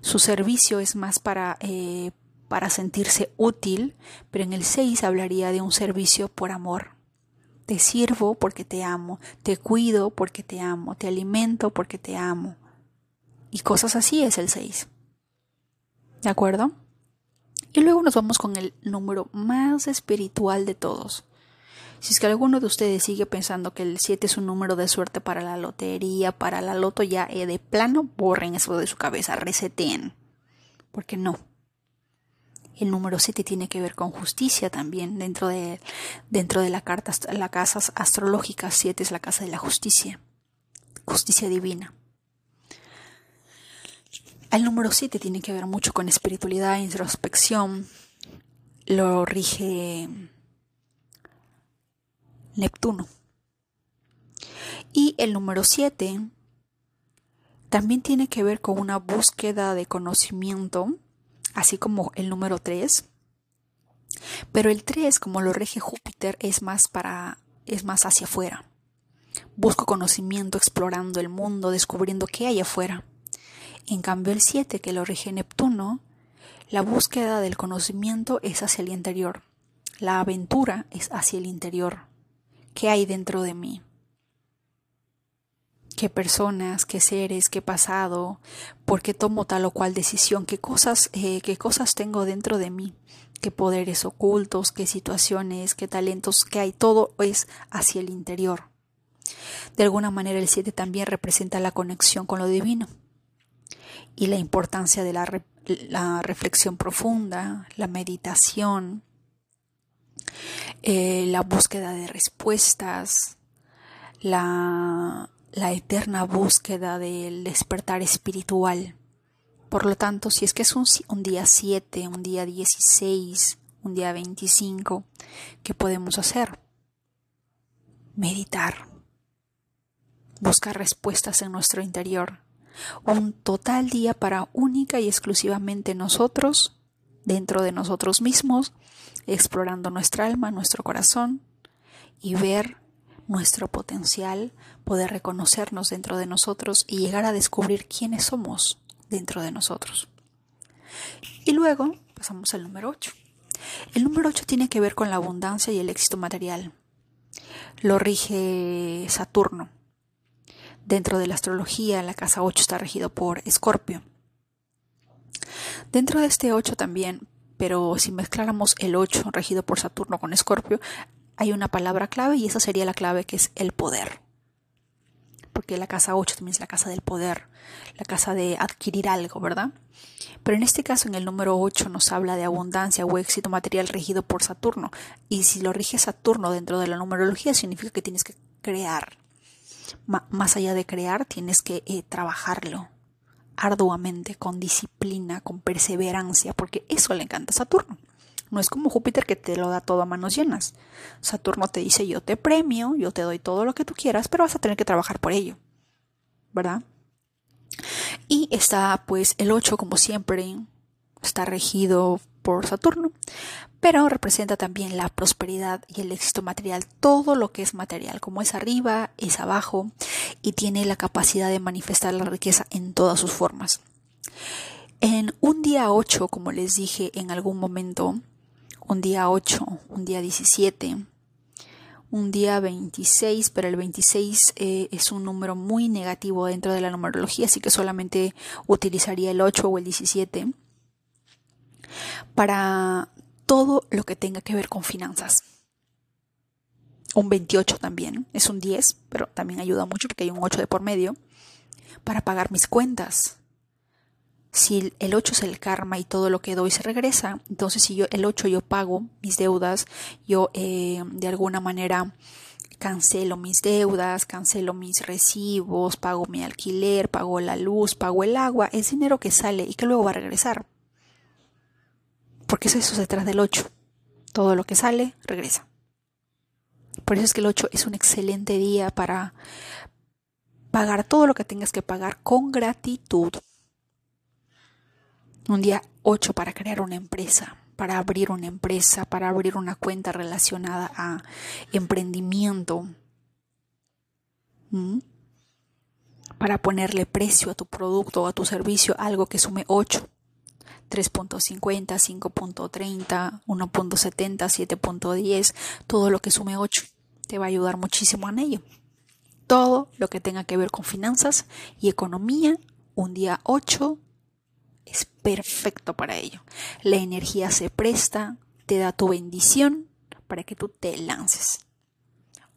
Su servicio es más para, eh, para sentirse útil, pero en el 6 hablaría de un servicio por amor, te sirvo porque te amo, te cuido porque te amo, te alimento porque te amo. Y cosas así es el 6. ¿De acuerdo? Y luego nos vamos con el número más espiritual de todos. Si es que alguno de ustedes sigue pensando que el 7 es un número de suerte para la lotería, para la loto, ya eh, de plano borren eso de su cabeza, reseten. Porque no, el número 7 tiene que ver con justicia también. Dentro de, dentro de la carta, la casa astrológica 7 es la casa de la justicia. Justicia divina. El número 7 tiene que ver mucho con espiritualidad, introspección. Lo rige Neptuno. Y el número 7 también tiene que ver con una búsqueda de conocimiento así como el número 3. Pero el 3, como lo rige Júpiter, es más para es más hacia afuera. Busco conocimiento explorando el mundo, descubriendo qué hay afuera. En cambio el 7, que lo rige Neptuno, la búsqueda del conocimiento es hacia el interior. La aventura es hacia el interior. ¿Qué hay dentro de mí? qué personas, qué seres, qué pasado, por qué tomo tal o cual decisión, qué cosas, eh, qué cosas tengo dentro de mí, qué poderes ocultos, qué situaciones, qué talentos, qué hay, todo es hacia el interior. De alguna manera el 7 también representa la conexión con lo divino y la importancia de la, la reflexión profunda, la meditación, eh, la búsqueda de respuestas, la la eterna búsqueda del despertar espiritual. Por lo tanto, si es que es un, día 7, un día 16, un día 25, ¿qué podemos hacer? Meditar. Buscar respuestas en nuestro interior. Un total día para única y exclusivamente nosotros, dentro de nosotros mismos, explorando nuestra alma, nuestro corazón y ver nuestro potencial, poder reconocernos dentro de nosotros y llegar a descubrir quiénes somos dentro de nosotros. Y luego pasamos al número 8. El número 8 tiene que ver con la abundancia y el éxito material. Lo rige Saturno. Dentro de la astrología, la casa 8 está regido por Escorpio. Dentro de este 8 también, pero si mezcláramos el 8 regido por Saturno con Escorpio, hay una palabra clave y esa sería la clave que es el poder. Porque la casa 8 también es la casa del poder, la casa de adquirir algo, ¿verdad? Pero en este caso, en el número 8 nos habla de abundancia o éxito material regido por Saturno. Y si lo rige Saturno dentro de la numerología, significa que tienes que crear. más allá de crear, tienes que eh, trabajarlo arduamente, con disciplina, con perseverancia, porque eso le encanta a Saturno. No es como Júpiter que te lo da todo a manos llenas. Saturno te dice yo te premio, yo te doy todo lo que tú quieras, pero vas a tener que trabajar por ello. ¿Verdad? Y está pues el 8 como siempre, está regido por Saturno, pero representa también la prosperidad y el éxito material, todo lo que es material, como es arriba, es abajo, y tiene la capacidad de manifestar la riqueza en todas sus formas. En un día 8, como les dije en algún momento, un día 8, un día 17, un día 26, pero el 26 eh, es un número muy negativo dentro de la numerología, así que solamente utilizaría el 8 o el 17 para todo lo que tenga que ver con finanzas. Un 28 también, es un 10, pero también ayuda mucho porque hay un 8 de por medio, para pagar mis cuentas, si el 8 es el karma y todo lo que doy se regresa, entonces si yo el 8 yo pago mis deudas, yo eh, de alguna manera cancelo mis deudas, cancelo mis recibos, pago mi alquiler, pago la luz, pago el agua, es dinero que sale y que luego va a regresar. Porque eso, se trata del 8. Todo lo que sale, regresa. Por eso es que el 8 es un excelente día para pagar todo lo que tengas que pagar con gratitud. Un día 8 para crear una empresa, para abrir una empresa, para abrir una cuenta relacionada a emprendimiento. ¿Mm? Para ponerle precio a tu producto o a tu servicio, algo que sume 8. 3.50, 5.30, 1.70, 7.10, todo lo que sume 8 te va a ayudar muchísimo en ello. Todo lo que tenga que ver con finanzas y economía, un día 8 es perfecto para ello. La energía se presta, te da tu bendición para que tú te lances.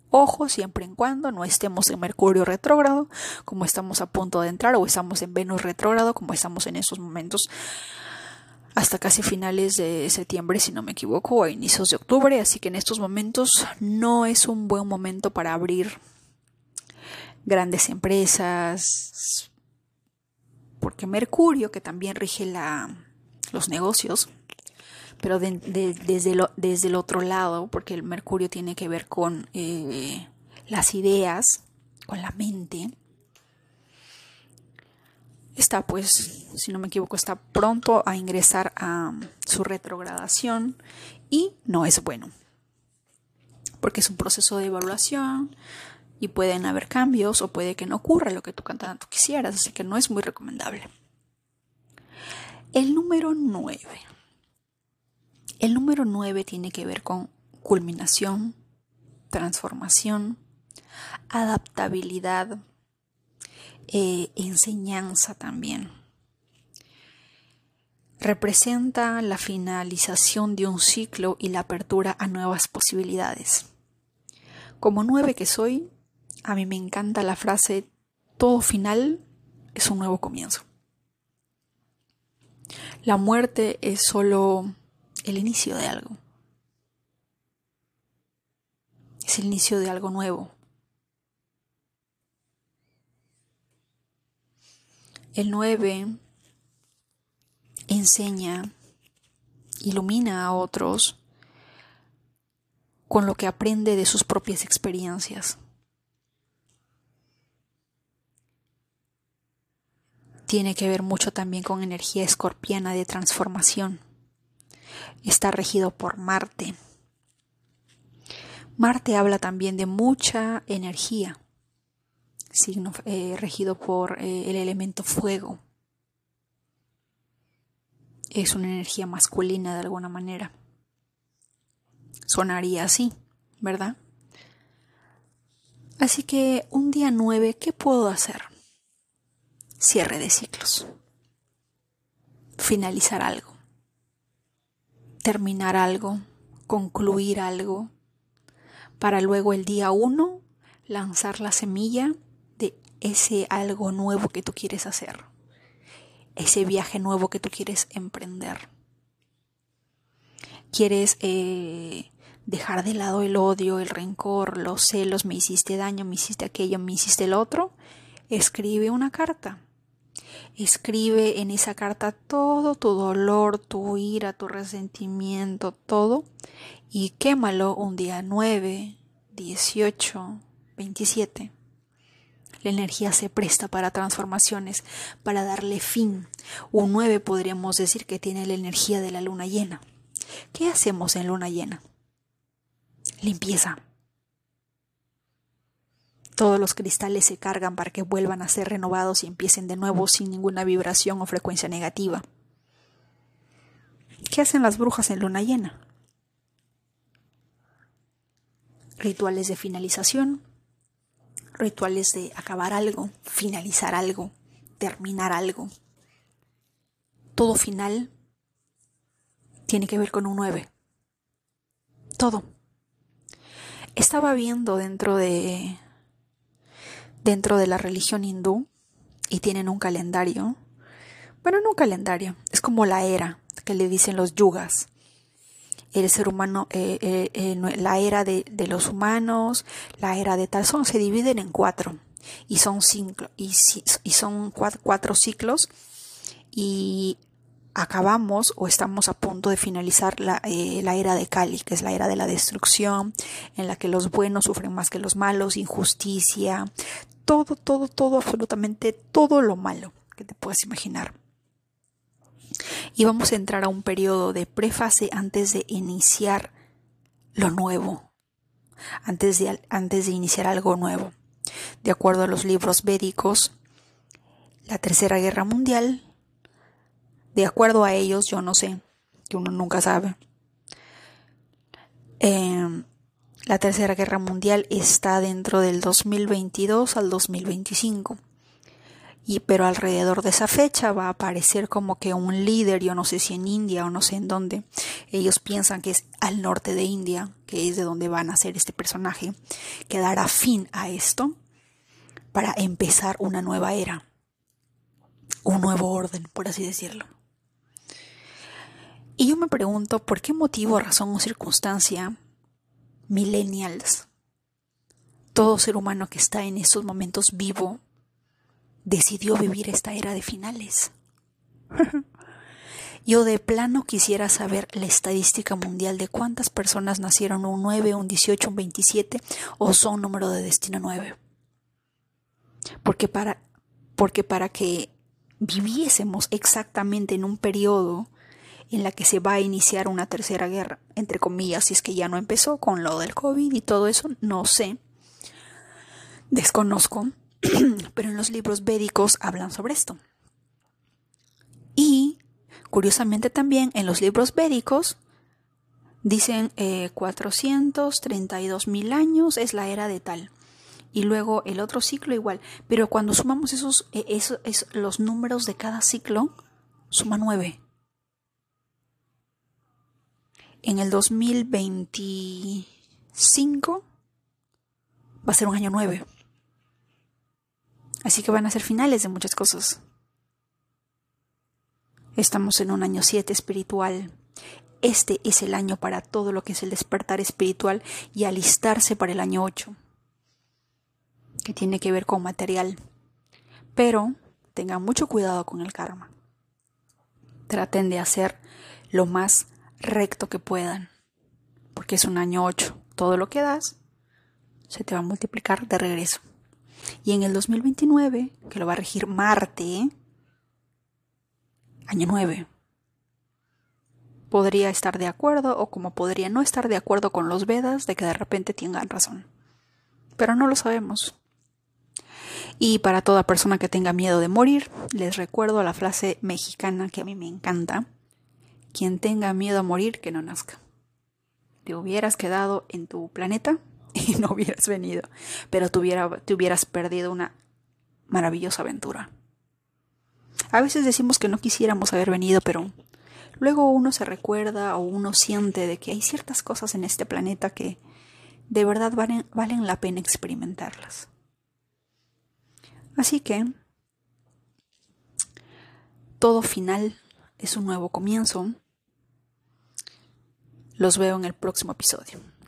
Ojo, siempre en cuando no estemos en Mercurio retrógrado, como estamos a punto de entrar, o estamos en Venus retrógrado, como estamos en estos momentos, hasta casi finales de septiembre, si no me equivoco, o inicios de octubre. Así que en estos momentos no es un buen momento para abrir grandes empresas, porque Mercurio, que también rige la, los negocios, pero desde, lo, desde, el otro lado, porque el Mercurio tiene que ver con eh, las ideas, con la mente, está pues, si no me equivoco, está pronto a ingresar a su retrogradación y no es bueno, porque es un proceso de evaluación, y pueden haber cambios o puede que no ocurra lo que tú tanto quisieras, así que no es muy recomendable. El número 9. El número 9 tiene que ver con culminación, transformación, adaptabilidad, eh, enseñanza también. Representa la finalización de un ciclo y la apertura a nuevas posibilidades. Como nueve que soy, a mí me encanta la frase, todo final es un nuevo comienzo. La muerte es solo el inicio de algo. Es el inicio de algo nuevo. El 9 enseña, ilumina a otros con lo que aprende de sus propias experiencias. tiene que ver mucho también con energía escorpiana de transformación. Está regido por Marte. Marte habla también de mucha energía, signo eh, regido por eh, el elemento fuego. Es una energía masculina de alguna manera. Sonaría así, ¿verdad? Así que un día nueve, ¿qué puedo hacer? cierre de ciclos. finalizar algo, terminar algo, concluir algo, para luego el día uno lanzar la semilla ese algo nuevo que tú quieres hacer, ese viaje nuevo que tú quieres emprender. Quieres eh, dejar de lado el odio, el rencor, los celos, me hiciste daño, me hiciste aquello, me hiciste el otro. Escribe una carta. Escribe en esa carta todo tu dolor, tu ira, tu resentimiento, todo y quémalo un día 9, 18, 27. La energía se presta para transformaciones, para darle fin. Un 9 podríamos decir que tiene la energía de la luna llena. ¿Qué hacemos en luna llena? Limpieza. Todos los cristales se cargan para que vuelvan a ser renovados y empiecen de nuevo sin ninguna vibración o frecuencia negativa. ¿Qué hacen las brujas en luna llena? Rituales de finalización, rituales de acabar algo, finalizar algo, terminar algo. Todo final tiene que ver con un 9. Todo. Estaba viendo dentro de dentro de la religión hindú y tienen un calendario. Bueno, no un calendario, es como la era que le dicen los yugas. El ser humano, eh, eh, eh, la era de, los humanos, la era de tal, son, se dividen en cuatro y son, cinco, y, y son cuatro ciclos y acabamos o estamos a punto de finalizar la, eh, la, era de Cali, que es la era de la destrucción, en la que los buenos sufren más que los malos, injusticia, todo, todo, todo, absolutamente todo lo malo que te puedas imaginar. Y vamos a entrar a un periodo de prefase antes de iniciar lo nuevo, antes de, antes de iniciar algo nuevo. De acuerdo a los libros védicos, la Tercera Guerra Mundial de acuerdo a ellos, yo no sé, que uno nunca sabe. Em, la Tercera Guerra Mundial está dentro del 2022 al 2025. Y, pero alrededor de esa fecha va a aparecer como que un líder, yo no sé si en India o no sé en dónde. Ellos piensan que es al norte de India, que es de donde va a nacer este personaje, que dará fin a esto para empezar una nueva era, un nuevo orden, por así decirlo. Y yo me pregunto por qué motivo, razón o circunstancia, millennials, todo ser humano que está en estos momentos vivo, decidió vivir esta era de finales. Yo de plano quisiera saber la estadística mundial de cuántas personas nacieron un 9, un 18, un 27 o son número de destino 9. Porque para, porque para que viviésemos exactamente en un periodo en la que se va a iniciar una tercera guerra, entre comillas, si es que ya no empezó con lo del COVID y todo eso, no sé, desconozco, pero en los libros védicos hablan sobre esto. Y, curiosamente también, en los libros védicos dicen eh, 432 mil años es la era de tal. Y luego el otro ciclo igual. Pero cuando sumamos esos, eh, esos, los números de cada ciclo, suma nueve en el 2025 va a ser un año nueve. Así que van a ser finales de muchas cosas. Estamos en un año 7 espiritual. Este es el año para todo lo que es el despertar espiritual y alistarse para el año 8, que tiene que ver con material. Pero tengan mucho cuidado con el karma. Traten de hacer lo más recto que puedan, porque es un año 8. Todo lo que das se te va a multiplicar de regreso. Y en el 2029, que lo va a regir Marte, año 9, podría estar de acuerdo o como podría no estar de acuerdo con los Vedas de que de repente tengan razón. Pero no lo sabemos. Y para toda persona que tenga miedo de morir, les recuerdo la frase mexicana que a mí me encanta, quien tenga miedo a morir, que no nazca. Te hubieras quedado en tu planeta y no hubieras venido, pero te, te hubieras perdido una maravillosa aventura. A veces decimos que no quisiéramos haber venido, pero luego uno se recuerda o uno siente de que hay ciertas cosas en este planeta que de verdad valen, valen la pena experimentarlas. Así que todo final es un nuevo comienzo. Los veo en el próximo episodio.